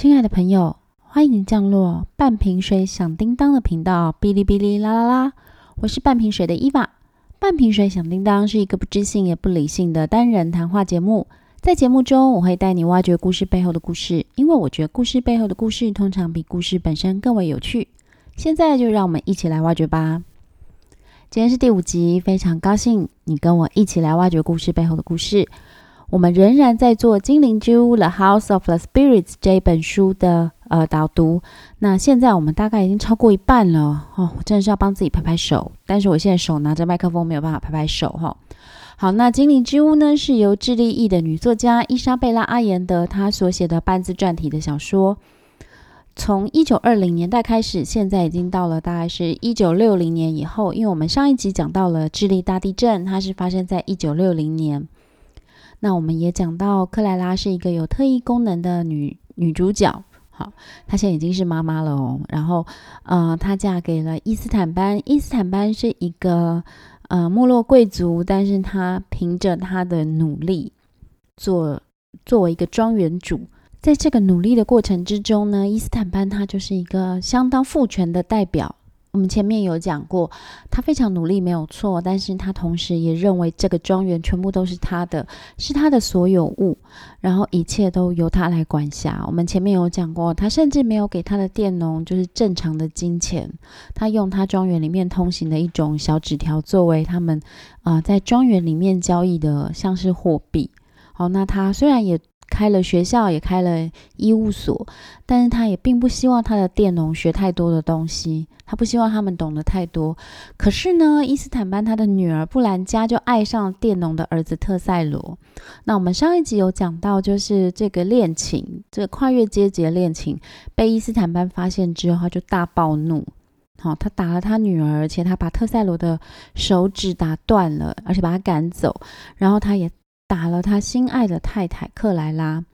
亲爱的朋友，欢迎降落半瓶水响叮当的频道，哔哩哔哩啦啦啦！我是半瓶水的伊娃。半瓶水响叮当是一个不知性也不理性的单人谈话节目，在节目中我会带你挖掘故事背后的故事，因为我觉得故事背后的故事通常比故事本身更为有趣。现在就让我们一起来挖掘吧！今天是第五集，非常高兴你跟我一起来挖掘故事背后的故事。我们仍然在做《精灵之屋》《The House of the Spirits》这本书的呃导读。那现在我们大概已经超过一半了哦，我真的是要帮自己拍拍手。但是我现在手拿着麦克风，没有办法拍拍手哈。好，那《精灵之屋》呢是由智利裔的女作家伊莎贝拉·阿延德她所写的半自传体的小说。从一九二零年代开始，现在已经到了大概是一九六零年以后。因为我们上一集讲到了智利大地震，它是发生在一九六零年。那我们也讲到，克莱拉是一个有特异功能的女女主角。好，她现在已经是妈妈了哦。然后，呃，她嫁给了伊斯坦班。伊斯坦班是一个呃没落贵族，但是她凭着她的努力，做作为一个庄园主，在这个努力的过程之中呢，伊斯坦班他就是一个相当父权的代表。我们前面有讲过，他非常努力，没有错，但是他同时也认为这个庄园全部都是他的，是他的所有物，然后一切都由他来管辖。我们前面有讲过，他甚至没有给他的佃农就是正常的金钱，他用他庄园里面通行的一种小纸条作为他们啊在庄园里面交易的像是货币。好，那他虽然也。开了学校，也开了医务所，但是他也并不希望他的佃农学太多的东西，他不希望他们懂得太多。可是呢，伊斯坦班他的女儿布兰加就爱上了佃农的儿子特塞罗。那我们上一集有讲到，就是这个恋情，这个跨越阶级的恋情被伊斯坦班发现之后，他就大暴怒，好，他打了他女儿，而且他把特塞罗的手指打断了，而且把他赶走，然后他也。打了他心爱的太太克莱拉，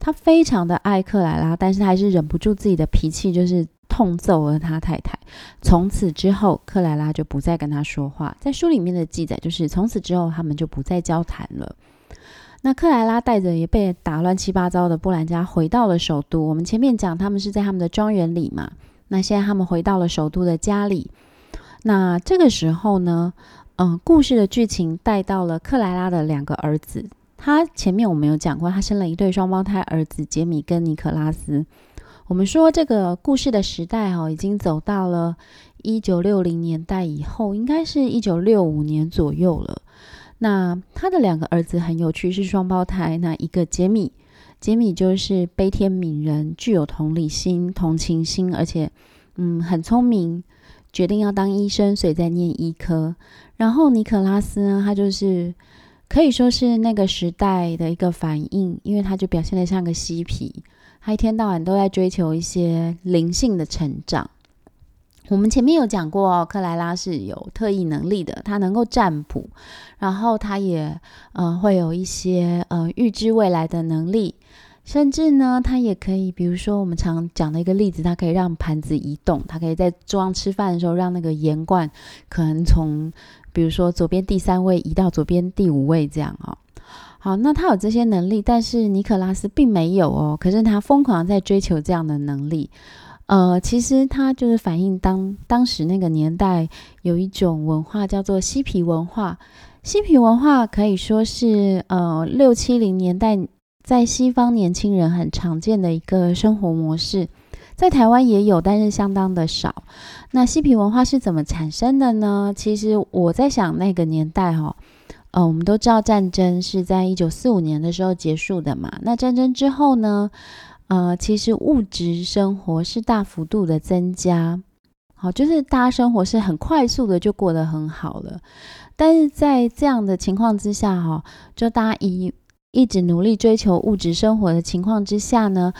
他非常的爱克莱拉，但是他还是忍不住自己的脾气，就是痛揍了他太太。从此之后，克莱拉就不再跟他说话。在书里面的记载就是，从此之后他们就不再交谈了。那克莱拉带着也被打乱七八糟的布兰家回到了首都。我们前面讲他们是在他们的庄园里嘛，那现在他们回到了首都的家里。那这个时候呢？嗯，故事的剧情带到了克莱拉的两个儿子。他前面我们有讲过，他生了一对双胞胎儿子杰米跟尼克拉斯。我们说这个故事的时代哦，已经走到了一九六零年代以后，应该是一九六五年左右了。那他的两个儿子很有趣，是双胞胎。那一个杰米，杰米就是悲天悯人，具有同理心、同情心，而且嗯很聪明。决定要当医生，所以在念医科。然后尼可拉斯呢，他就是可以说是那个时代的一个反应，因为他就表现的像个嬉皮，他一天到晚都在追求一些灵性的成长。我们前面有讲过，克莱拉是有特异能力的，他能够占卜，然后他也呃会有一些呃预知未来的能力。甚至呢，它也可以，比如说我们常讲的一个例子，它可以让盘子移动，它可以在桌上吃饭的时候，让那个盐罐可能从，比如说左边第三位移到左边第五位这样哦。好，那他有这些能力，但是尼可拉斯并没有哦。可是他疯狂在追求这样的能力，呃，其实他就是反映当当时那个年代有一种文化叫做嬉皮文化，嬉皮文化可以说是呃六七零年代。在西方，年轻人很常见的一个生活模式，在台湾也有，但是相当的少。那嬉皮文化是怎么产生的呢？其实我在想，那个年代哈，呃，我们都知道战争是在一九四五年的时候结束的嘛。那战争之后呢，呃，其实物质生活是大幅度的增加，好，就是大家生活是很快速的就过得很好了。但是在这样的情况之下，哈，就大家以一直努力追求物质生活的情况之下呢，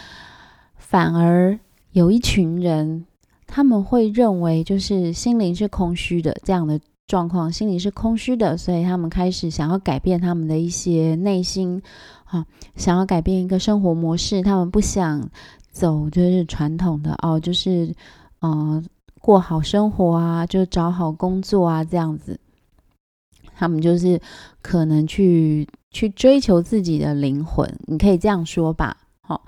反而有一群人，他们会认为就是心灵是空虚的这样的状况，心灵是空虚的，所以他们开始想要改变他们的一些内心，啊，想要改变一个生活模式，他们不想走就是传统的哦，就是嗯过好生活啊，就找好工作啊这样子，他们就是可能去。去追求自己的灵魂，你可以这样说吧。好，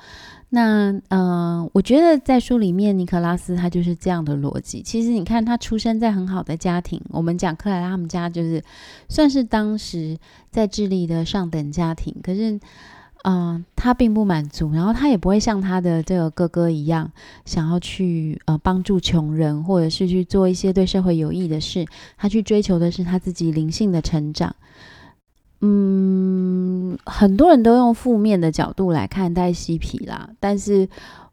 那嗯，我觉得在书里面，尼可拉斯他就是这样的逻辑。其实你看，他出生在很好的家庭，我们讲克莱拉他们家就是算是当时在智利的上等家庭。可是，嗯，他并不满足，然后他也不会像他的这个哥哥一样，想要去呃帮助穷人，或者是去做一些对社会有益的事。他去追求的是他自己灵性的成长。嗯，很多人都用负面的角度来看待嬉皮啦，但是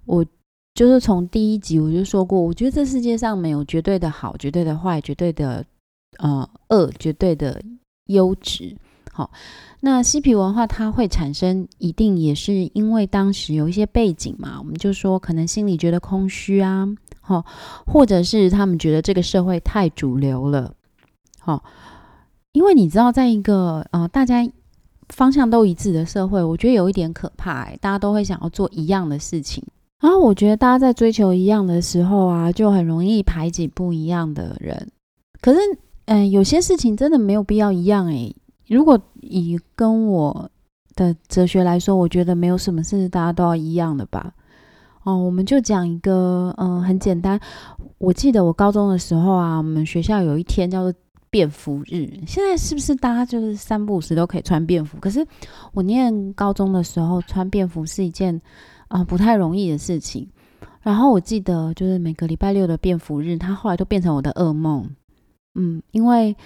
我就是从第一集我就说过，我觉得这世界上没有绝对的好、绝对的坏、绝对的呃恶、绝对的优质。好，那嬉皮文化它会产生，一定也是因为当时有一些背景嘛，我们就说可能心里觉得空虚啊，好，或者是他们觉得这个社会太主流了，好。因为你知道，在一个呃大家方向都一致的社会，我觉得有一点可怕，大家都会想要做一样的事情。然后我觉得大家在追求一样的时候啊，就很容易排挤不一样的人。可是，嗯，有些事情真的没有必要一样诶。如果以跟我的哲学来说，我觉得没有什么事大家都要一样的吧。哦，我们就讲一个，嗯，很简单。我记得我高中的时候啊，我们学校有一天叫做。便服日，现在是不是大家就是三不五时都可以穿便服？可是我念高中的时候穿便服是一件啊不太容易的事情。然后我记得就是每个礼拜六的便服日，它后来都变成我的噩梦。嗯，因为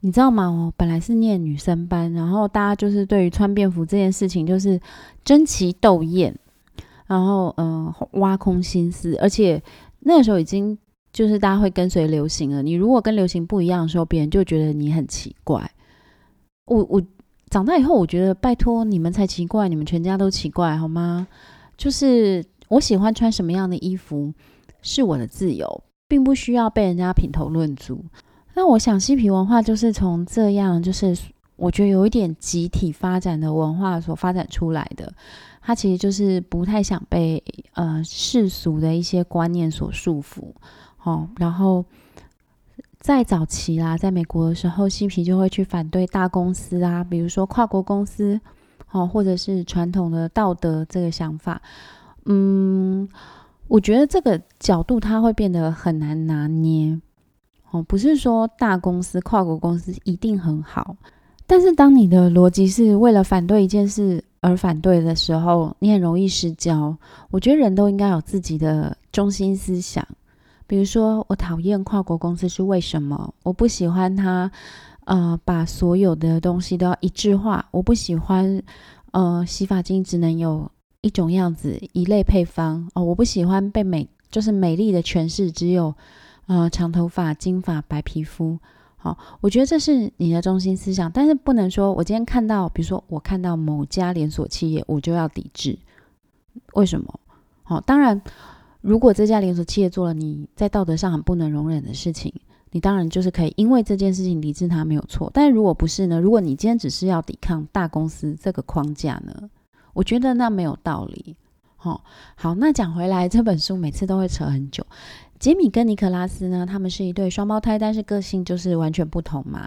你知道吗？我本来是念女生班，然后大家就是对于穿便服这件事情就是争奇斗艳，然后嗯挖空心思，而且那个时候已经。就是大家会跟随流行了。你如果跟流行不一样的时候，别人就觉得你很奇怪。我我长大以后，我觉得拜托你们才奇怪，你们全家都奇怪好吗？就是我喜欢穿什么样的衣服是我的自由，并不需要被人家品头论足。那我想嬉皮文化就是从这样，就是我觉得有一点集体发展的文化所发展出来的。它其实就是不太想被呃世俗的一些观念所束缚。哦，然后在早期啦，在美国的时候，嬉皮就会去反对大公司啊，比如说跨国公司，哦，或者是传统的道德这个想法。嗯，我觉得这个角度它会变得很难拿捏。哦，不是说大公司、跨国公司一定很好，但是当你的逻辑是为了反对一件事而反对的时候，你很容易失焦。我觉得人都应该有自己的中心思想。比如说，我讨厌跨国公司是为什么？我不喜欢他，呃，把所有的东西都要一致化。我不喜欢，呃，洗发精只能有一种样子，一类配方。哦，我不喜欢被美，就是美丽的诠释只有，呃，长头发、金发、白皮肤。好，我觉得这是你的中心思想，但是不能说我今天看到，比如说我看到某家连锁企业，我就要抵制。为什么？好，当然。如果这家连锁企业做了你在道德上很不能容忍的事情，你当然就是可以因为这件事情抵制它没有错。但如果不是呢？如果你今天只是要抵抗大公司这个框架呢？我觉得那没有道理。好，好，那讲回来，这本书每次都会扯很久。杰米跟尼克拉斯呢，他们是一对双胞胎，但是个性就是完全不同嘛。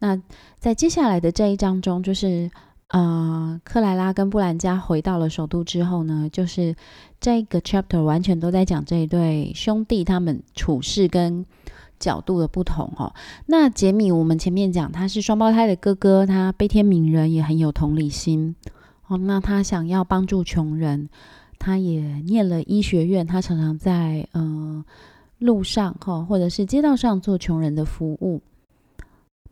那在接下来的这一章中，就是。呃，克莱拉跟布兰加回到了首都之后呢，就是这个 chapter 完全都在讲这一对兄弟他们处事跟角度的不同哦。那杰米，我们前面讲他是双胞胎的哥哥，他悲天悯人，也很有同理心哦。那他想要帮助穷人，他也念了医学院，他常常在呃路上哈或者是街道上做穷人的服务。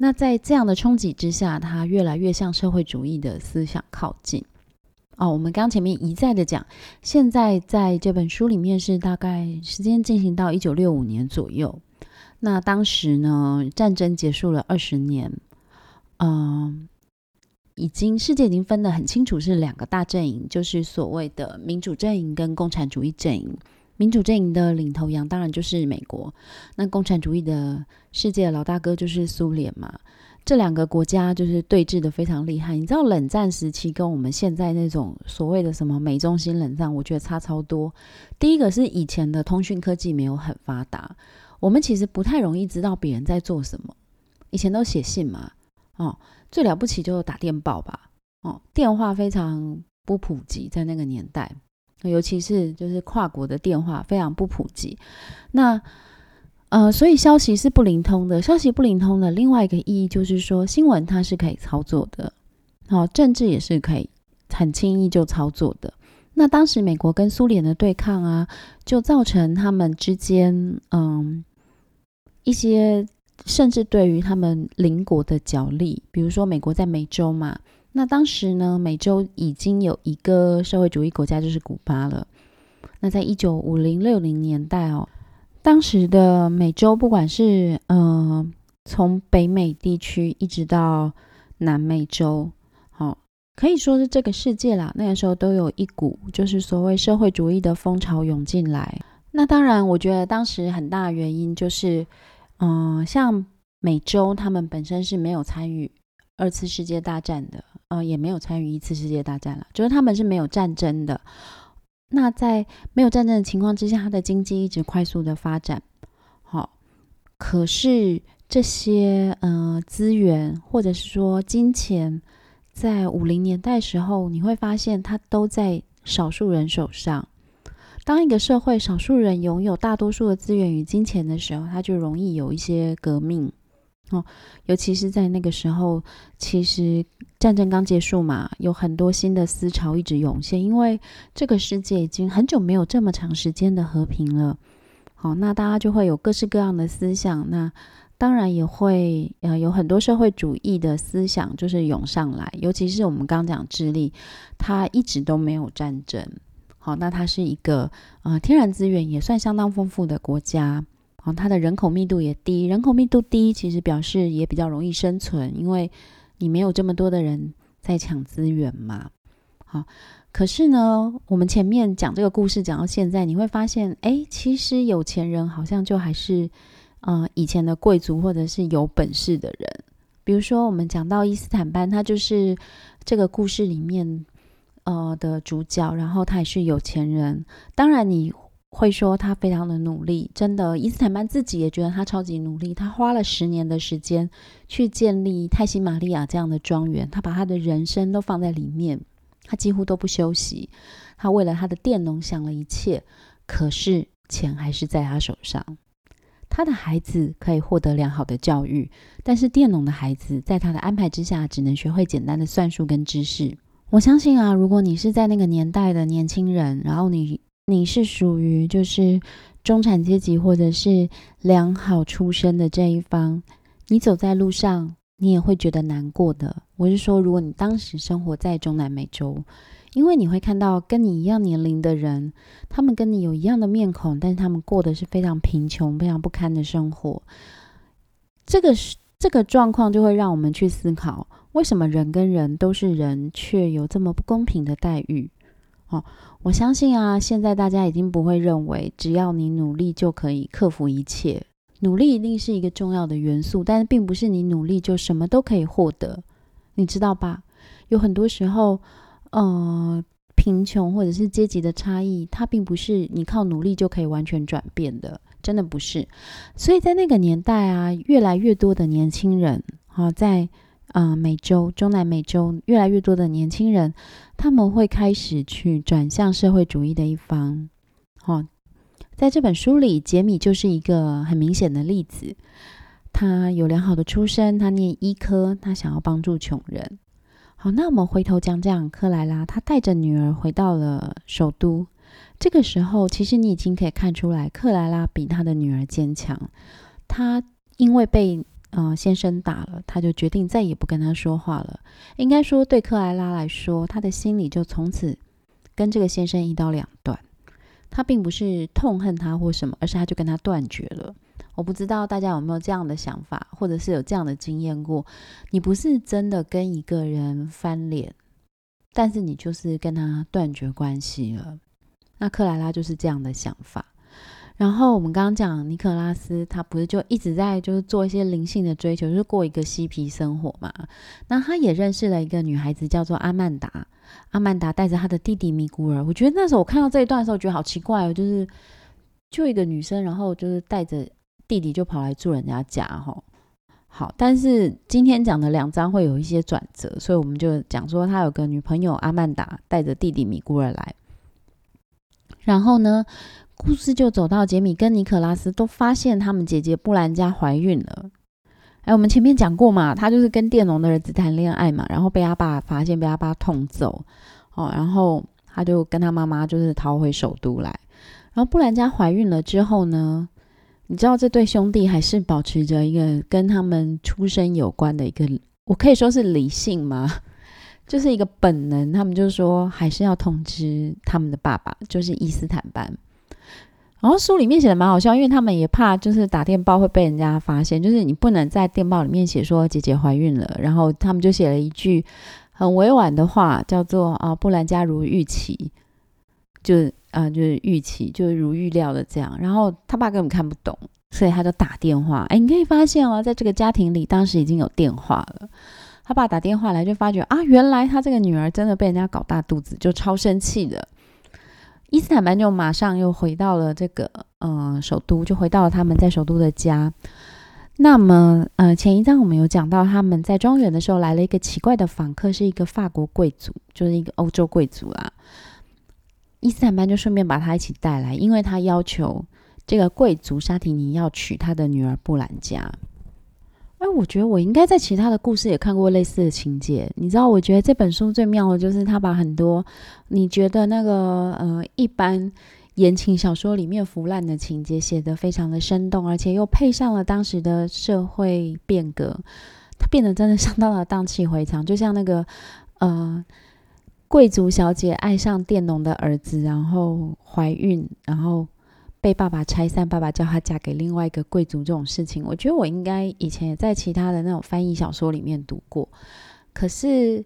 那在这样的冲击之下，他越来越向社会主义的思想靠近。哦，我们刚前面一再的讲，现在在这本书里面是大概时间进行到一九六五年左右。那当时呢，战争结束了二十年，嗯，已经世界已经分得很清楚，是两个大阵营，就是所谓的民主阵营跟共产主义阵营。民主阵营的领头羊当然就是美国，那共产主义的世界老大哥就是苏联嘛。这两个国家就是对峙的非常厉害。你知道冷战时期跟我们现在那种所谓的什么美中心冷战，我觉得差超多。第一个是以前的通讯科技没有很发达，我们其实不太容易知道别人在做什么。以前都写信嘛，哦，最了不起就是打电报吧，哦，电话非常不普及在那个年代。尤其是就是跨国的电话非常不普及。那呃，所以消息是不灵通的。消息不灵通的另外一个意义就是说，新闻它是可以操作的，好，政治也是可以很轻易就操作的。那当时美国跟苏联的对抗啊，就造成他们之间嗯一些甚至对于他们邻国的角力，比如说美国在美洲嘛，那当时呢，美洲已经有一个社会主义国家就是古巴了。那在一九五零六零年代哦。当时的美洲，不管是呃从北美地区一直到南美洲，好可以说是这个世界啦。那个时候都有一股就是所谓社会主义的风潮涌进来。那当然，我觉得当时很大的原因就是，嗯，像美洲他们本身是没有参与二次世界大战的，呃，也没有参与一次世界大战了，就是他们是没有战争的。那在没有战争的情况之下，它的经济一直快速的发展，好，可是这些呃资源或者是说金钱，在五零年代时候，你会发现它都在少数人手上。当一个社会少数人拥有大多数的资源与金钱的时候，它就容易有一些革命。哦，尤其是在那个时候，其实战争刚结束嘛，有很多新的思潮一直涌现，因为这个世界已经很久没有这么长时间的和平了。好，那大家就会有各式各样的思想，那当然也会呃有很多社会主义的思想就是涌上来，尤其是我们刚讲智利，它一直都没有战争。好，那它是一个呃天然资源也算相当丰富的国家。哦，它的人口密度也低，人口密度低，其实表示也比较容易生存，因为你没有这么多的人在抢资源嘛。好，可是呢，我们前面讲这个故事讲到现在，你会发现，哎，其实有钱人好像就还是，呃，以前的贵族或者是有本事的人。比如说，我们讲到伊斯坦班，他就是这个故事里面呃的主角，然后他也是有钱人。当然你。会说他非常的努力，真的，伊斯坦曼自己也觉得他超级努力。他花了十年的时间去建立泰西玛利亚这样的庄园，他把他的人生都放在里面，他几乎都不休息。他为了他的佃农想了一切，可是钱还是在他手上。他的孩子可以获得良好的教育，但是佃农的孩子在他的安排之下，只能学会简单的算术跟知识。我相信啊，如果你是在那个年代的年轻人，然后你。你是属于就是中产阶级或者是良好出身的这一方，你走在路上，你也会觉得难过的。我是说，如果你当时生活在中南美洲，因为你会看到跟你一样年龄的人，他们跟你有一样的面孔，但是他们过的是非常贫穷、非常不堪的生活。这个是这个状况，就会让我们去思考，为什么人跟人都是人，却有这么不公平的待遇？哦。我相信啊，现在大家已经不会认为只要你努力就可以克服一切。努力一定是一个重要的元素，但并不是你努力就什么都可以获得，你知道吧？有很多时候，呃，贫穷或者是阶级的差异，它并不是你靠努力就可以完全转变的，真的不是。所以在那个年代啊，越来越多的年轻人啊，在。啊，美洲、中南美洲越来越多的年轻人，他们会开始去转向社会主义的一方。哦，在这本书里，杰米就是一个很明显的例子。他有良好的出身，他念医科，他想要帮助穷人。好，那我们回头讲讲克莱拉，他带着女儿回到了首都。这个时候，其实你已经可以看出来，克莱拉比他的女儿坚强。他因为被嗯，先生打了，他就决定再也不跟他说话了。应该说，对克莱拉来说，他的心里就从此跟这个先生一刀两断。他并不是痛恨他或什么，而是他就跟他断绝了。我不知道大家有没有这样的想法，或者是有这样的经验过？你不是真的跟一个人翻脸，但是你就是跟他断绝关系了。那克莱拉就是这样的想法。然后我们刚刚讲尼可拉斯，他不是就一直在就是做一些灵性的追求，就是过一个嬉皮生活嘛。那他也认识了一个女孩子，叫做阿曼达。阿曼达带着他的弟弟米古尔。我觉得那时候我看到这一段的时候，觉得好奇怪哦，就是就一个女生，然后就是带着弟弟就跑来住人家家哈。好，但是今天讲的两章会有一些转折，所以我们就讲说他有个女朋友阿曼达带着弟弟米古尔来。然后呢，故事就走到杰米跟尼可拉斯都发现他们姐姐布兰加怀孕了。哎，我们前面讲过嘛，他就是跟佃农的儿子谈恋爱嘛，然后被他爸发现，被他爸痛揍，哦，然后他就跟他妈妈就是逃回首都来。然后布兰加怀孕了之后呢，你知道这对兄弟还是保持着一个跟他们出生有关的一个，我可以说是理性吗？就是一个本能，他们就说还是要通知他们的爸爸，就是伊斯坦班。然后书里面写的蛮好笑，因为他们也怕就是打电报会被人家发现，就是你不能在电报里面写说姐姐怀孕了，然后他们就写了一句很委婉的话，叫做啊布兰家如预期，就啊就是预期，就是如预料的这样。然后他爸根本看不懂，所以他就打电话。哎，你可以发现哦，在这个家庭里，当时已经有电话了。他爸打电话来，就发觉啊，原来他这个女儿真的被人家搞大肚子，就超生气的。伊斯坦班就马上又回到了这个呃首都，就回到了他们在首都的家。那么呃前一章我们有讲到，他们在庄园的时候来了一个奇怪的访客，是一个法国贵族，就是一个欧洲贵族啦。伊斯坦班就顺便把他一起带来，因为他要求这个贵族沙提尼要娶他的女儿布兰加。哎，我觉得我应该在其他的故事也看过类似的情节。你知道，我觉得这本书最妙的就是他把很多你觉得那个呃一般言情小说里面腐烂的情节写得非常的生动，而且又配上了当时的社会变革，它变得真的相当的荡气回肠。就像那个呃贵族小姐爱上佃农的儿子，然后怀孕，然后。被爸爸拆散，爸爸叫她嫁给另外一个贵族这种事情，我觉得我应该以前也在其他的那种翻译小说里面读过，可是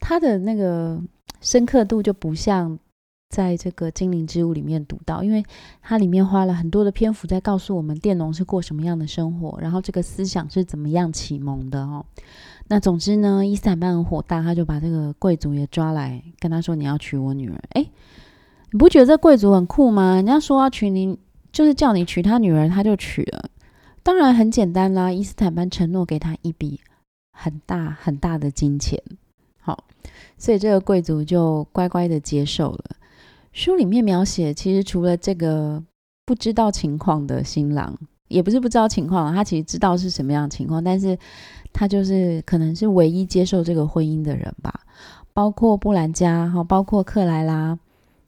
他的那个深刻度就不像在这个《精灵之屋》里面读到，因为它里面花了很多的篇幅在告诉我们佃农是过什么样的生活，然后这个思想是怎么样启蒙的哦。那总之呢，伊斯坦班很火大，他就把这个贵族也抓来，跟他说：“你要娶我女儿。”哎。你不觉得这贵族很酷吗？人家说要娶你，就是叫你娶他女儿，他就娶了。当然很简单啦，伊斯坦班承诺给他一笔很大很大的金钱。好，所以这个贵族就乖乖的接受了。书里面描写，其实除了这个不知道情况的新郎，也不是不知道情况，他其实知道是什么样的情况，但是他就是可能是唯一接受这个婚姻的人吧。包括布兰加，哈，包括克莱拉。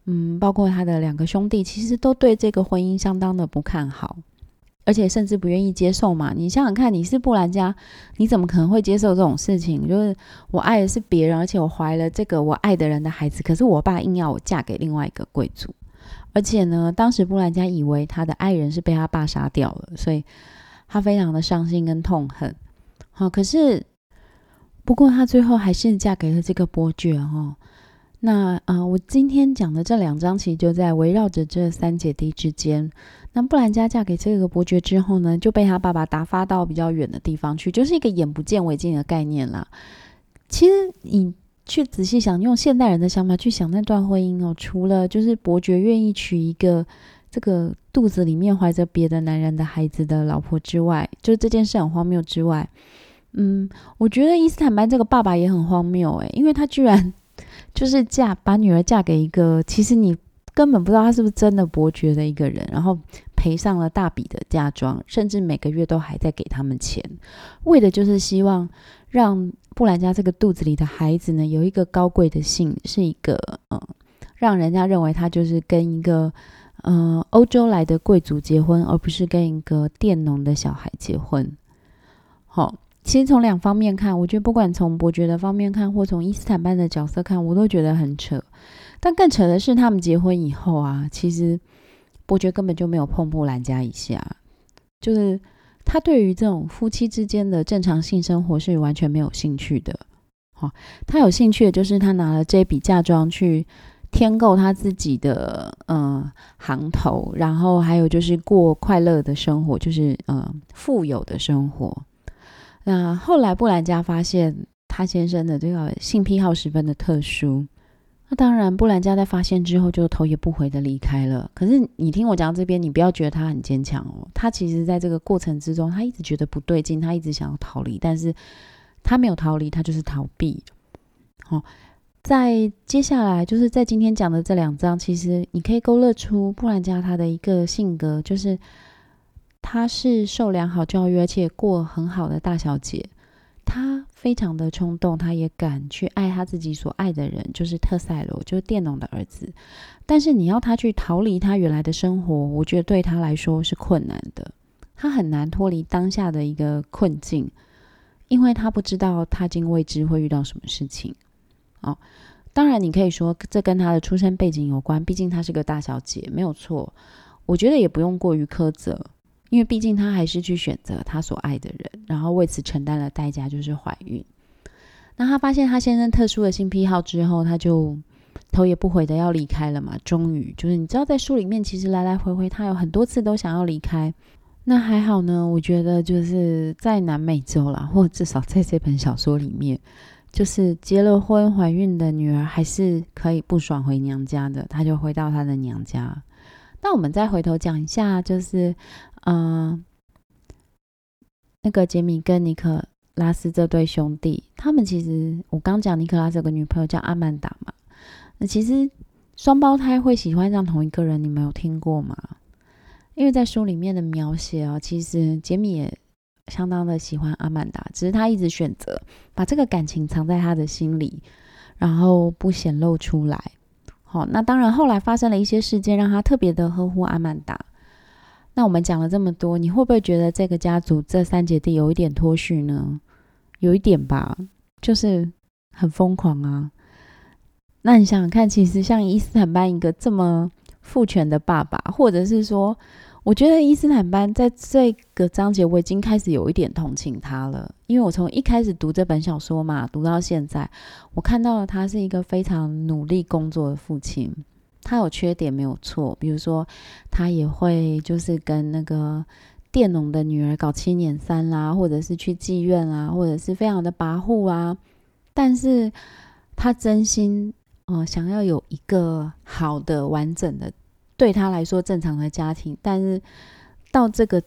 嗯，包括他的两个兄弟，其实都对这个婚姻相当的不看好，而且甚至不愿意接受嘛。你想想看，你是布兰家，你怎么可能会接受这种事情？就是我爱的是别人，而且我怀了这个我爱的人的孩子，可是我爸硬要我嫁给另外一个贵族，而且呢，当时布兰家以为他的爱人是被他爸杀掉了，所以他非常的伤心跟痛恨。好，可是不过他最后还是嫁给了这个伯爵哈。那啊，我今天讲的这两章其实就在围绕着这三姐弟之间。那布兰佳嫁给这个伯爵之后呢，就被他爸爸打发到比较远的地方去，就是一个眼不见为净的概念啦。其实你去仔细想，用现代人的想法去想那段婚姻哦，除了就是伯爵愿意娶一个这个肚子里面怀着别的男人的孩子的老婆之外，就这件事很荒谬之外，嗯，我觉得伊斯坦班这个爸爸也很荒谬诶，因为他居然。就是嫁把女儿嫁给一个，其实你根本不知道他是不是真的伯爵的一个人，然后赔上了大笔的嫁妆，甚至每个月都还在给他们钱，为的就是希望让布兰家这个肚子里的孩子呢有一个高贵的姓，是一个嗯，让人家认为他就是跟一个嗯欧洲来的贵族结婚，而不是跟一个佃农的小孩结婚。好。其实从两方面看，我觉得不管从伯爵的方面看，或从伊斯坦班的角色看，我都觉得很扯。但更扯的是，他们结婚以后啊，其实伯爵根本就没有碰布兰家一下，就是他对于这种夫妻之间的正常性生活是完全没有兴趣的。好，他有兴趣的就是他拿了这笔嫁妆去添购他自己的嗯行头，然后还有就是过快乐的生活，就是嗯富有的生活。那后来布兰家发现他先生的这个性癖好十分的特殊，那当然布兰家在发现之后就头也不回的离开了。可是你听我讲这边，你不要觉得他很坚强哦，他其实在这个过程之中，他一直觉得不对劲，他一直想要逃离，但是他没有逃离，他就是逃避。好，在接下来就是在今天讲的这两章，其实你可以勾勒出布兰加他的一个性格，就是她是受良好教育而且过很好的大小姐。她非常的冲动，她也敢去爱她自己所爱的人，就是特塞罗，就是佃农的儿子。但是你要她去逃离她原来的生活，我觉得对她来说是困难的。她很难脱离当下的一个困境，因为她不知道踏进未知会遇到什么事情。哦，当然你可以说这跟她的出身背景有关，毕竟她是个大小姐，没有错。我觉得也不用过于苛责。因为毕竟她还是去选择她所爱的人，然后为此承担了代价，就是怀孕。那她发现她先生特殊的性癖好之后，她就头也不回的要离开了嘛。终于，就是你知道，在书里面其实来来回回，她有很多次都想要离开。那还好呢，我觉得就是在南美洲啦，或至少在这本小说里面，就是结了婚怀孕的女儿还是可以不爽回娘家的，她就回到她的娘家。那我们再回头讲一下，就是，嗯，那个杰米跟尼克拉斯这对兄弟，他们其实我刚讲尼克拉斯有个女朋友叫阿曼达嘛，那其实双胞胎会喜欢上同一个人，你们有听过吗？因为在书里面的描写啊，其实杰米也相当的喜欢阿曼达，只是他一直选择把这个感情藏在他的心里，然后不显露出来。好，那当然，后来发生了一些事件，让他特别的呵护阿曼达。那我们讲了这么多，你会不会觉得这个家族这三姐弟有一点脱序呢？有一点吧，就是很疯狂啊。那你想想看，其实像伊斯坦班一个这么父权的爸爸，或者是说。我觉得伊斯坦班在这个章节，我已经开始有一点同情他了，因为我从一开始读这本小说嘛，读到现在，我看到了他是一个非常努力工作的父亲。他有缺点没有错，比如说他也会就是跟那个佃农的女儿搞七年三啦，或者是去妓院啊，或者是非常的跋扈啊。但是他真心哦想要有一个好的完整的。对他来说正常的家庭，但是到这个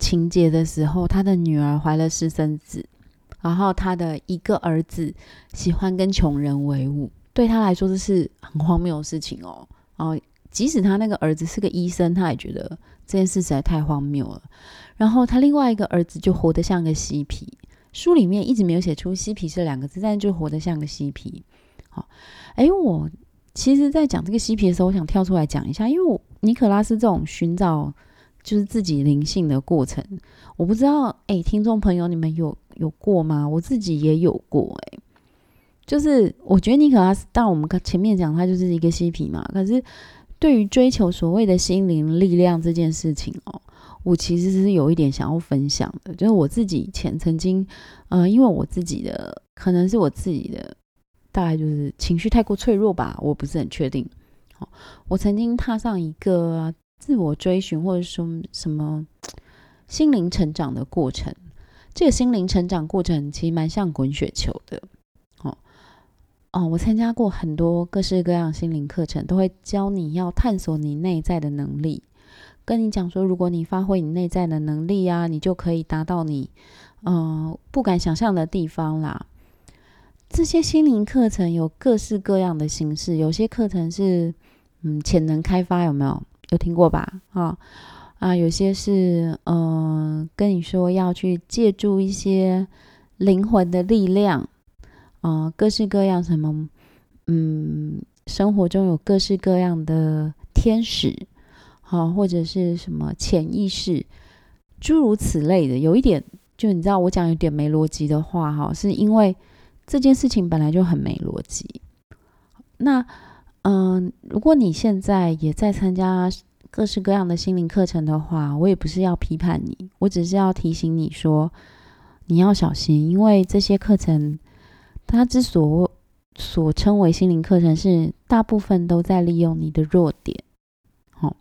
情节的时候，他的女儿怀了私生子，然后他的一个儿子喜欢跟穷人为伍，对他来说这是很荒谬的事情哦。哦，即使他那个儿子是个医生，他也觉得这件事实在太荒谬了。然后他另外一个儿子就活得像个嬉皮，书里面一直没有写出“嬉皮”这两个字，但就活得像个嬉皮。好，哎我。其实，在讲这个嬉皮的时候，我想跳出来讲一下，因为我尼可拉斯这种寻找就是自己灵性的过程，我不知道，哎，听众朋友，你们有有过吗？我自己也有过，哎，就是我觉得尼可拉斯，当我们前面讲他就是一个嬉皮嘛，可是对于追求所谓的心灵力量这件事情哦，我其实是有一点想要分享的，就是我自己以前曾经，呃，因为我自己的可能是我自己的。大概就是情绪太过脆弱吧，我不是很确定。好，我曾经踏上一个自我追寻或者说什么心灵成长的过程。这个心灵成长过程其实蛮像滚雪球的。哦，我参加过很多各式各样心灵课程，都会教你要探索你内在的能力，跟你讲说，如果你发挥你内在的能力啊，你就可以达到你嗯不敢想象的地方啦。这些心灵课程有各式各样的形式，有些课程是嗯潜能开发，有没有？有听过吧？啊啊，有些是嗯跟你说要去借助一些灵魂的力量，啊，各式各样什么嗯，生活中有各式各样的天使，好或者是什么潜意识，诸如此类的。有一点就你知道，我讲有点没逻辑的话，哈，是因为。这件事情本来就很没逻辑。那，嗯，如果你现在也在参加各式各样的心灵课程的话，我也不是要批判你，我只是要提醒你说，你要小心，因为这些课程，它之所所称为心灵课程，是大部分都在利用你的弱点。好，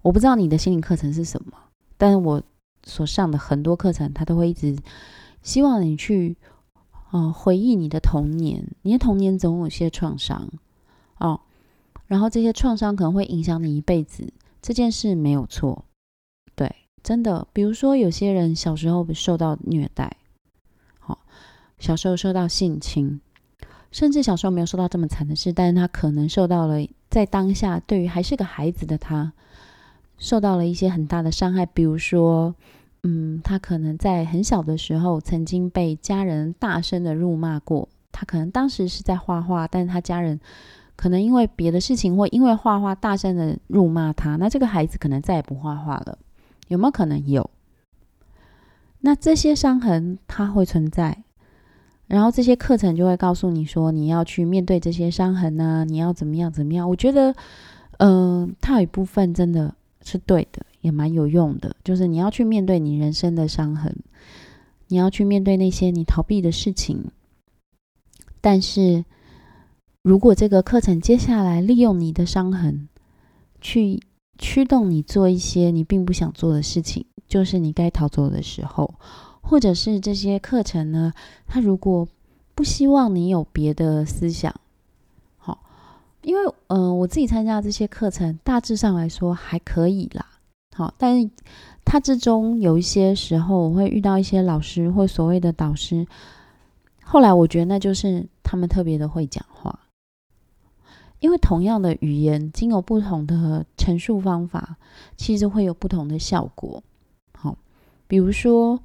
我不知道你的心灵课程是什么，但是我所上的很多课程，它都会一直希望你去。哦，回忆你的童年，你的童年总有些创伤哦，然后这些创伤可能会影响你一辈子，这件事没有错，对，真的。比如说，有些人小时候受到虐待，小时候受到性侵，甚至小时候没有受到这么惨的事，但是他可能受到了在当下对于还是个孩子的他，受到了一些很大的伤害。比如说，嗯，他可能在很小的时候曾经被家人大声的辱骂过。他可能当时是在画画，但是他家人可能因为别的事情或因为画画大声的辱骂他，那这个孩子可能再也不画画了。有没有可能有？那这些伤痕它会存在。然后这些课程就会告诉你说，你要去面对这些伤痕呢，你要怎么样怎么样？我觉得，嗯，它有一部分真的是对的，也蛮有用的。就是你要去面对你人生的伤痕，你要去面对那些你逃避的事情。但是，如果这个课程接下来利用你的伤痕，去驱动你做一些你并不想做的事情，就是你该逃走的时候。或者是这些课程呢？他如果不希望你有别的思想，好，因为嗯，我自己参加这些课程，大致上来说还可以啦。好，但是它之中有一些时候，我会遇到一些老师或所谓的导师，后来我觉得那就是他们特别的会讲话，因为同样的语言，经有不同的陈述方法，其实会有不同的效果。好，比如说。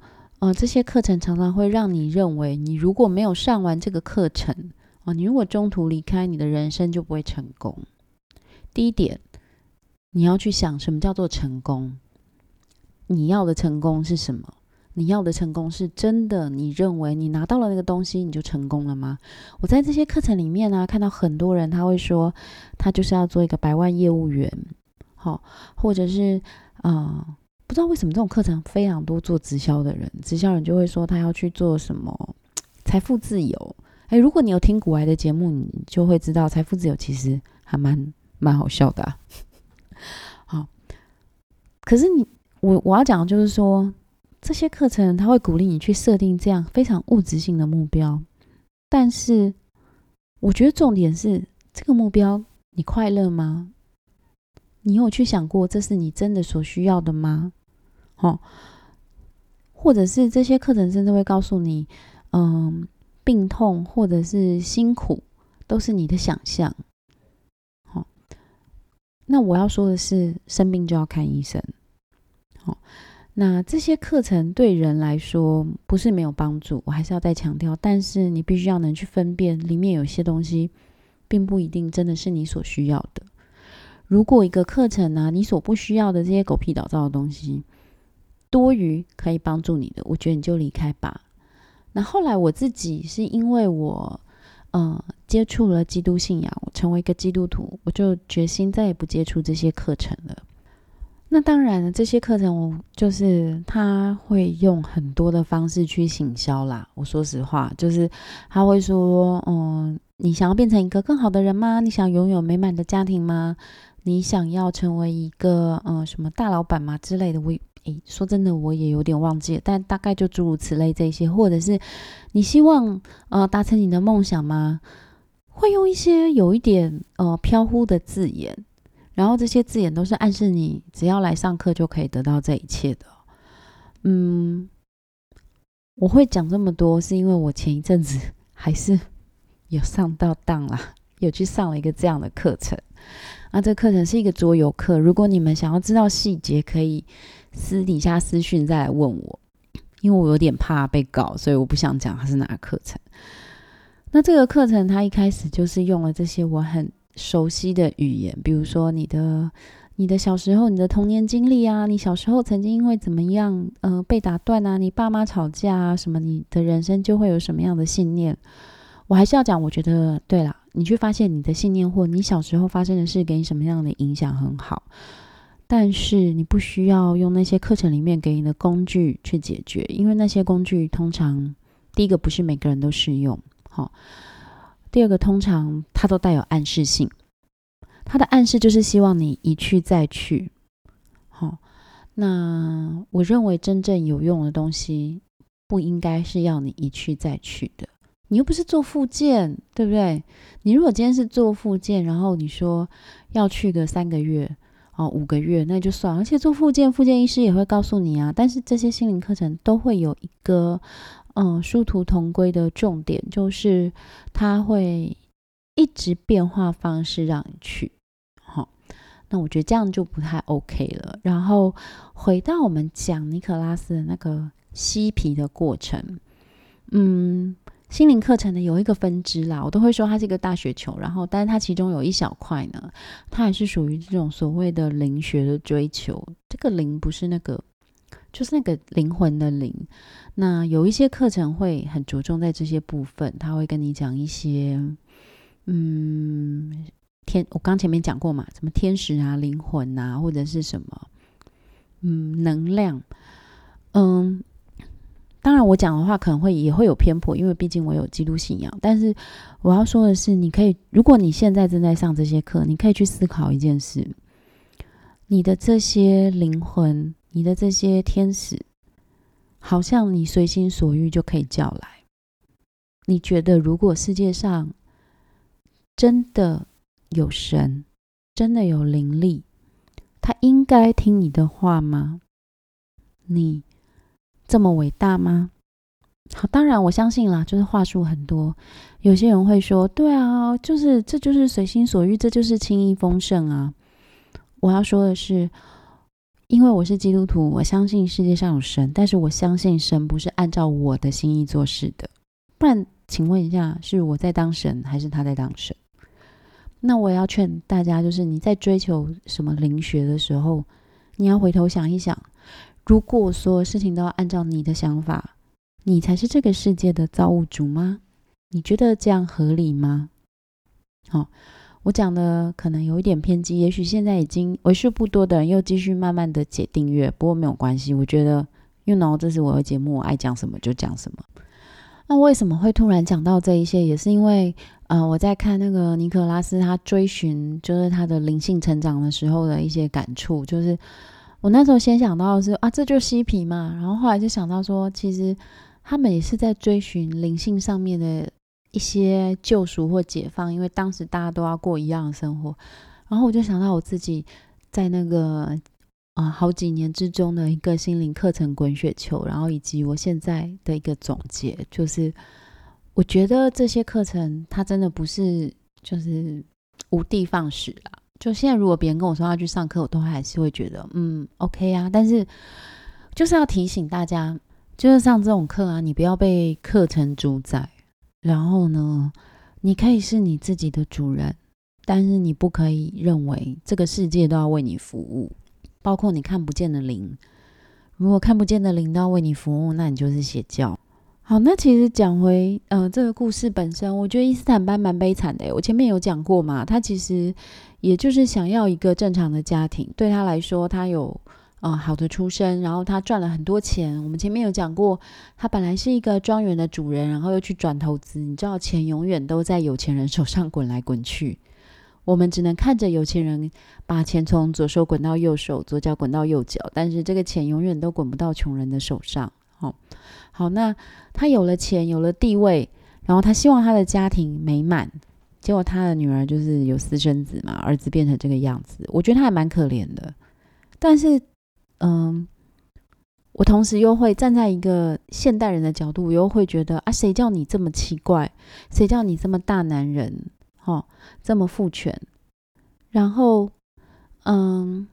呃，这些课程常常会让你认为，你如果没有上完这个课程，哦，你如果中途离开，你的人生就不会成功。第一点，你要去想什么叫做成功？你要的成功是什么？你要的成功是真的？你认为你拿到了那个东西，你就成功了吗？我在这些课程里面呢，看到很多人他会说，他就是要做一个百万业务员，好，或者是啊。不知道为什么这种课程非常多，做直销的人，直销人就会说他要去做什么 财富自由。哎，如果你有听古埃的节目，你就会知道财富自由其实还蛮蛮好笑的。好，可是你我我要讲的就是说，这些课程他会鼓励你去设定这样非常物质性的目标，但是我觉得重点是这个目标你快乐吗？你有去想过这是你真的所需要的吗？哦，或者是这些课程甚至会告诉你，嗯，病痛或者是辛苦都是你的想象。好，那我要说的是，生病就要看医生。好，那这些课程对人来说不是没有帮助，我还是要再强调。但是你必须要能去分辨，里面有些东西并不一定真的是你所需要的。如果一个课程呢，你所不需要的这些狗屁倒灶的东西。多余可以帮助你的，我觉得你就离开吧。那后来我自己是因为我，呃，接触了基督信仰，我成为一个基督徒，我就决心再也不接触这些课程了。那当然了，这些课程我就是他会用很多的方式去行销啦。我说实话，就是他会说，嗯，你想要变成一个更好的人吗？你想拥有美满的家庭吗？你想要成为一个，嗯，什么大老板吗？之类的，我。诶，说真的，我也有点忘记了，但大概就诸如此类这些，或者是你希望呃达成你的梦想吗？会用一些有一点呃飘忽的字眼，然后这些字眼都是暗示你只要来上课就可以得到这一切的。嗯，我会讲这么多，是因为我前一阵子还是有上到当啦，有去上了一个这样的课程。那这课程是一个桌游课，如果你们想要知道细节，可以。私底下私讯再来问我，因为我有点怕被告，所以我不想讲它是哪个课程。那这个课程它一开始就是用了这些我很熟悉的语言，比如说你的、你的小时候、你的童年经历啊，你小时候曾经因为怎么样，呃，被打断啊，你爸妈吵架啊，什么，你的人生就会有什么样的信念。我还是要讲，我觉得对啦，你去发现你的信念或你小时候发生的事给你什么样的影响很好。但是你不需要用那些课程里面给你的工具去解决，因为那些工具通常第一个不是每个人都适用，好，第二个通常它都带有暗示性，它的暗示就是希望你一去再去，好，那我认为真正有用的东西不应该是要你一去再去的，你又不是做复健，对不对？你如果今天是做复健，然后你说要去个三个月。哦，五个月那就算，而且做复健，复健医师也会告诉你啊。但是这些心灵课程都会有一个嗯，殊途同归的重点就是他会一直变化方式让你去，好，那我觉得这样就不太 OK 了。然后回到我们讲尼可拉斯的那个嬉皮的过程，嗯。心灵课程的有一个分支啦，我都会说它是一个大雪球，然后，但是它其中有一小块呢，它也是属于这种所谓的灵学的追求。这个灵不是那个，就是那个灵魂的灵。那有一些课程会很着重在这些部分，他会跟你讲一些，嗯，天，我刚前面讲过嘛，什么天使啊、灵魂啊，或者是什么，嗯，能量，嗯。当然，我讲的话可能会也会有偏颇，因为毕竟我有基督信仰。但是我要说的是，你可以，如果你现在正在上这些课，你可以去思考一件事：你的这些灵魂，你的这些天使，好像你随心所欲就可以叫来。你觉得，如果世界上真的有神，真的有灵力，他应该听你的话吗？你？这么伟大吗？好，当然我相信啦，就是话术很多。有些人会说：“对啊，就是这就是随心所欲，这就是轻易丰盛啊。”我要说的是，因为我是基督徒，我相信世界上有神，但是我相信神不是按照我的心意做事的。不然，请问一下，是我在当神，还是他在当神？那我也要劝大家，就是你在追求什么灵学的时候，你要回头想一想。如果所有事情都要按照你的想法，你才是这个世界的造物主吗？你觉得这样合理吗？好，我讲的可能有一点偏激，也许现在已经为数不多的人又继续慢慢的解订阅，不过没有关系。我觉得，you know，这是我的节目，我爱讲什么就讲什么。那为什么会突然讲到这一些？也是因为，呃，我在看那个尼可拉斯他追寻，就是他的灵性成长的时候的一些感触，就是。我那时候先想到的是啊，这就嬉皮嘛，然后后来就想到说，其实他们也是在追寻灵性上面的一些救赎或解放，因为当时大家都要过一样的生活。然后我就想到我自己在那个啊好几年之中的一个心灵课程滚雪球，然后以及我现在的一个总结，就是我觉得这些课程它真的不是就是无的放矢了。就现在，如果别人跟我说要去上课，我都还是会觉得，嗯，OK 啊。但是就是要提醒大家，就是上这种课啊，你不要被课程主宰。然后呢，你可以是你自己的主人，但是你不可以认为这个世界都要为你服务，包括你看不见的灵。如果看不见的灵都要为你服务，那你就是邪教。好，那其实讲回呃这个故事本身，我觉得伊斯坦班蛮悲惨的。我前面有讲过嘛，他其实也就是想要一个正常的家庭。对他来说，他有呃好的出身，然后他赚了很多钱。我们前面有讲过，他本来是一个庄园的主人，然后又去转投资。你知道，钱永远都在有钱人手上滚来滚去，我们只能看着有钱人把钱从左手滚到右手，左脚滚到右脚，但是这个钱永远都滚不到穷人的手上。好。好，那他有了钱，有了地位，然后他希望他的家庭美满，结果他的女儿就是有私生子嘛，儿子变成这个样子，我觉得他还蛮可怜的。但是，嗯，我同时又会站在一个现代人的角度，我又会觉得啊，谁叫你这么奇怪？谁叫你这么大男人？哈，这么父权？然后，嗯。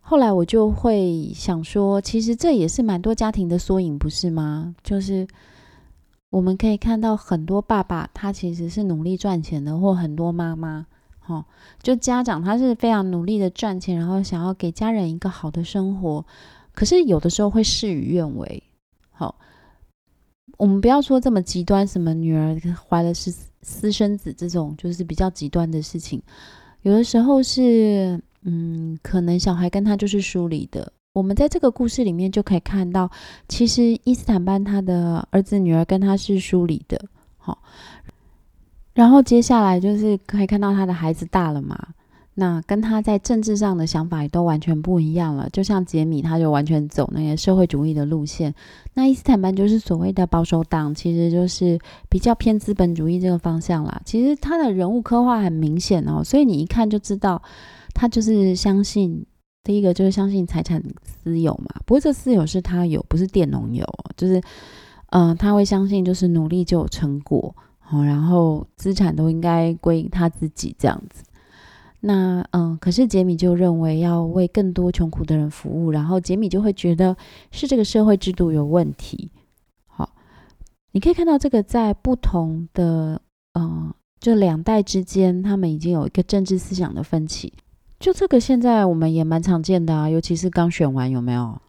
后来我就会想说，其实这也是蛮多家庭的缩影，不是吗？就是我们可以看到很多爸爸，他其实是努力赚钱的，或很多妈妈，哈，就家长他是非常努力的赚钱，然后想要给家人一个好的生活，可是有的时候会事与愿违。好，我们不要说这么极端，什么女儿怀了是私生子这种，就是比较极端的事情，有的时候是。嗯，可能小孩跟他就是疏离的。我们在这个故事里面就可以看到，其实伊斯坦班他的儿子女儿跟他是疏离的。好，然后接下来就是可以看到他的孩子大了嘛。那跟他在政治上的想法也都完全不一样了。就像杰米，他就完全走那个社会主义的路线。那伊斯坦班就是所谓的保守党，其实就是比较偏资本主义这个方向啦。其实他的人物刻画很明显哦，所以你一看就知道。他就是相信第一个就是相信财产私有嘛，不过这私有是他有，不是佃农有，就是嗯，他会相信就是努力就有成果，好，然后资产都应该归他自己这样子。那嗯，可是杰米就认为要为更多穷苦的人服务，然后杰米就会觉得是这个社会制度有问题。好，你可以看到这个在不同的嗯，就两代之间，他们已经有一个政治思想的分歧。就这个现在我们也蛮常见的啊，尤其是刚选完有没有？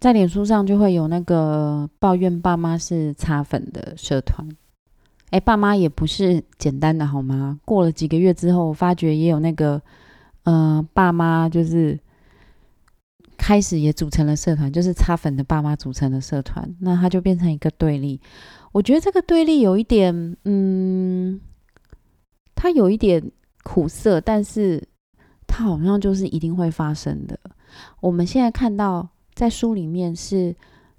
在脸书上就会有那个抱怨爸妈是擦粉的社团。哎，爸妈也不是简单的好吗？过了几个月之后，发觉也有那个，呃，爸妈就是开始也组成了社团，就是擦粉的爸妈组成的社团，那他就变成一个对立。我觉得这个对立有一点，嗯，它有一点苦涩，但是它好像就是一定会发生的。我们现在看到在书里面是。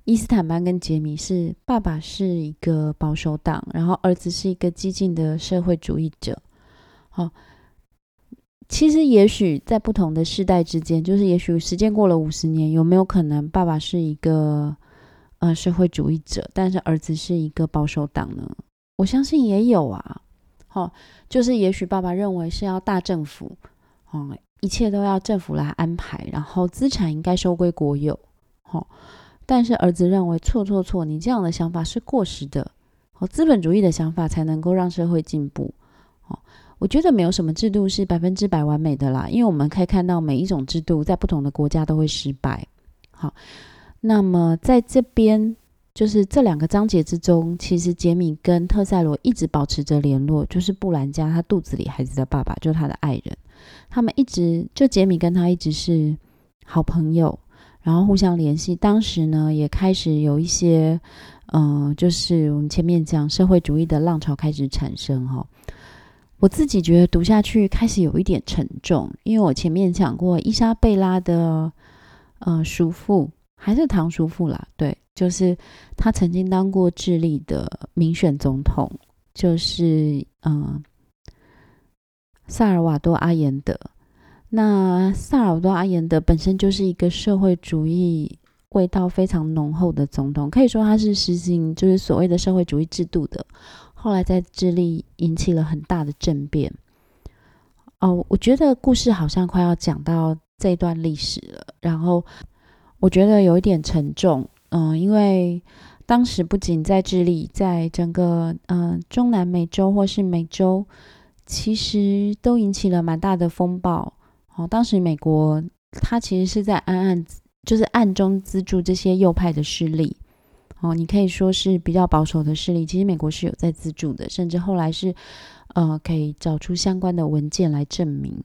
伊斯坦班跟杰米是爸爸是一个保守党，然后儿子是一个激进的社会主义者。好，其实也许在不同的世代之间，就是也许时间过了五十年，有没有可能爸爸是一个呃社会主义者，但是儿子是一个保守党呢？我相信也有啊。好，就是也许爸爸认为是要大政府，哦，一切都要政府来安排，然后资产应该收归国有。哦。但是儿子认为错错错，你这样的想法是过时的。哦，资本主义的想法才能够让社会进步。哦，我觉得没有什么制度是百分之百完美的啦，因为我们可以看到每一种制度在不同的国家都会失败。好，那么在这边就是这两个章节之中，其实杰米跟特塞罗一直保持着联络，就是布兰家他肚子里孩子的爸爸，就是他的爱人。他们一直就杰米跟他一直是好朋友。然后互相联系，当时呢也开始有一些，嗯，就是我们前面讲社会主义的浪潮开始产生哈。我自己觉得读下去开始有一点沉重，因为我前面讲过伊莎贝拉的，呃，叔父还是堂叔父啦，对，就是他曾经当过智利的民选总统，就是嗯，萨尔瓦多阿延德。那萨尔瓦多阿延德本身就是一个社会主义味道非常浓厚的总统，可以说他是实行就是所谓的社会主义制度的。后来在智利引起了很大的政变。哦，我觉得故事好像快要讲到这段历史了，然后我觉得有一点沉重。嗯，因为当时不仅在智利，在整个嗯中南美洲或是美洲，其实都引起了蛮大的风暴。哦，当时美国它其实是在暗暗，就是暗中资助这些右派的势力。哦，你可以说是比较保守的势力，其实美国是有在资助的，甚至后来是呃可以找出相关的文件来证明。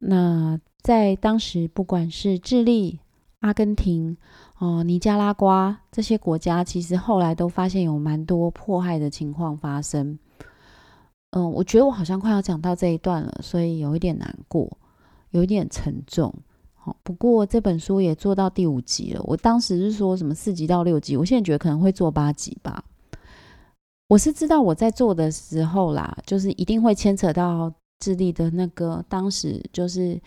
那在当时，不管是智利、阿根廷、哦尼加拉瓜这些国家，其实后来都发现有蛮多迫害的情况发生。嗯，我觉得我好像快要讲到这一段了，所以有一点难过。有一点沉重，好，不过这本书也做到第五集了。我当时是说什么四集到六集，我现在觉得可能会做八集吧。我是知道我在做的时候啦，就是一定会牵扯到智利的那个当时就是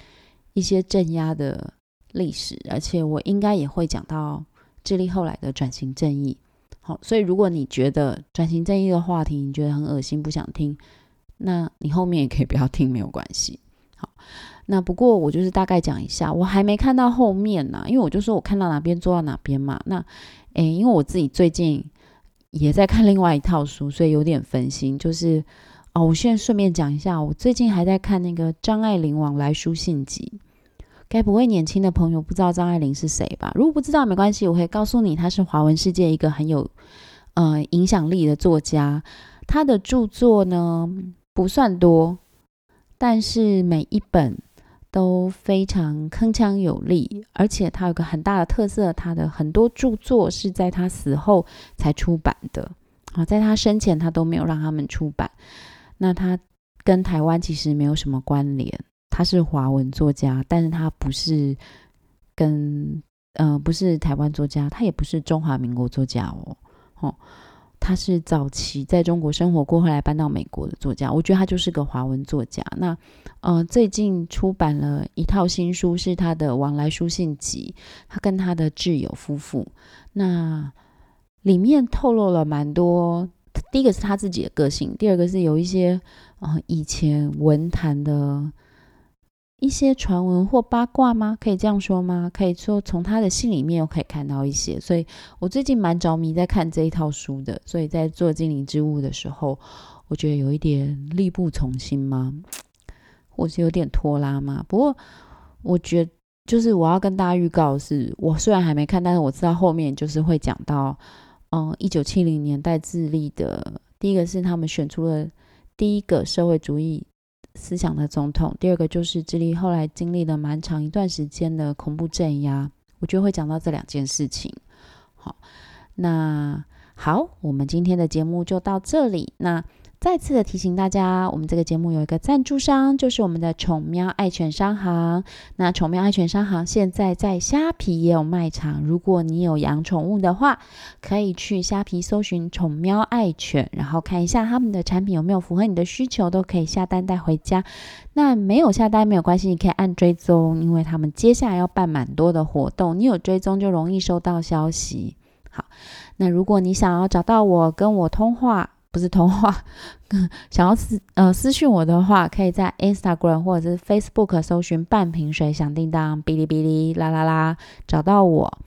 一些镇压的历史，而且我应该也会讲到智利后来的转型正义。好，所以如果你觉得转型正义的话题你觉得很恶心，不想听，那你后面也可以不要听，没有关系。好。那不过我就是大概讲一下，我还没看到后面呢，因为我就说我看到哪边做到哪边嘛。那，诶，因为我自己最近也在看另外一套书，所以有点分心。就是哦，我现在顺便讲一下，我最近还在看那个张爱玲往来书信集。该不会年轻的朋友不知道张爱玲是谁吧？如果不知道没关系，我会告诉你，她是华文世界一个很有呃影响力的作家。她的著作呢不算多，但是每一本。都非常铿锵有力，而且她有个很大的特色，她的很多著作是在她死后才出版的啊，在她生前她都没有让他们出版。那她跟台湾其实没有什么关联，他是华文作家，但是他不是跟呃不是台湾作家，他也不是中华民国作家哦，哦。他是早期在中国生活过，后来搬到美国的作家。我觉得他就是个华文作家。那，呃，最近出版了一套新书，是他的往来书信集。他跟他的挚友夫妇，那里面透露了蛮多。第一个是他自己的个性，第二个是有一些啊以前文坛的一些传闻或八卦吗？可以这样说吗？可以说从他的信里面又可以看到一些，所以我最近蛮着迷在看这一套书的。所以在做精灵之物的时候，我觉得有一点力不从心吗？或是有点拖拉吗？不过我觉得就是我要跟大家预告是，我虽然还没看，但是我知道后面就是会讲到。嗯，一九七零年代智利的第一个是他们选出了第一个社会主义思想的总统，第二个就是智利后来经历了蛮长一段时间的恐怖镇压，我就会讲到这两件事情。好，那好，我们今天的节目就到这里。那再次的提醒大家，我们这个节目有一个赞助商，就是我们的宠喵爱犬商行。那宠喵爱犬商行现在在虾皮也有卖场，如果你有养宠物的话，可以去虾皮搜寻宠喵爱犬，然后看一下他们的产品有没有符合你的需求，都可以下单带回家。那没有下单没有关系，你可以按追踪，因为他们接下来要办蛮多的活动，你有追踪就容易收到消息。好，那如果你想要找到我，跟我通话。不是通话，想要私呃私讯我的话，可以在 Instagram 或者是 Facebook 搜寻半瓶水响叮当哔哩哔哩啦啦啦找到我。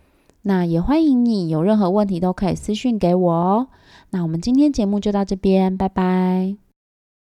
那也欢迎你有任何问题都可以私讯给我哦。那我们今天节目就到这边，拜拜。